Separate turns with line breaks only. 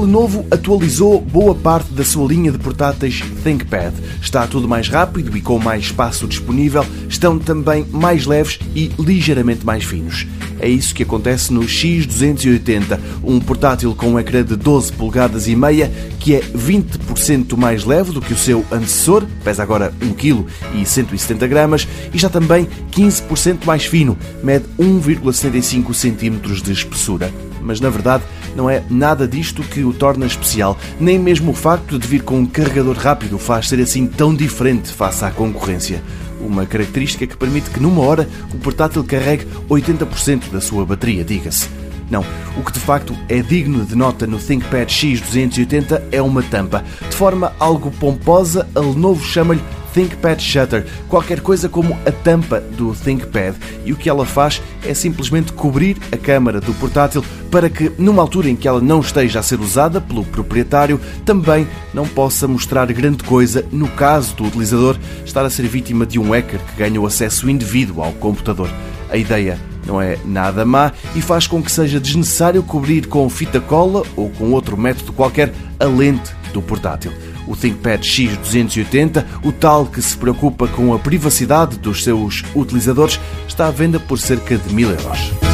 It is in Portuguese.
Lenovo atualizou boa parte da sua linha de portáteis ThinkPad. Está tudo mais rápido e com mais espaço disponível, estão também mais leves e ligeiramente mais finos. É isso que acontece no X280, um portátil com um ecrã de 12 polegadas e meia, que é 20% mais leve do que o seu antecessor, pesa agora 1 kg e 170 gramas, e está também 15% mais fino, mede 1,75 cm de espessura mas na verdade não é nada disto que o torna especial. Nem mesmo o facto de vir com um carregador rápido faz ser assim tão diferente face à concorrência. Uma característica que permite que numa hora o portátil carregue 80% da sua bateria, diga-se. Não, o que de facto é digno de nota no ThinkPad X280 é uma tampa. De forma algo pomposa, a Lenovo chama-lhe ThinkPad Shutter, qualquer coisa como a tampa do ThinkPad. E o que ela faz é simplesmente cobrir a câmara do portátil para que, numa altura em que ela não esteja a ser usada pelo proprietário, também não possa mostrar grande coisa no caso do utilizador estar a ser vítima de um hacker que ganha o acesso indevido ao computador. A ideia não é nada má e faz com que seja desnecessário cobrir com fita cola ou com outro método qualquer a lente do portátil. O ThinkPad X280, o tal que se preocupa com a privacidade dos seus utilizadores, está à venda por cerca de 1000 euros.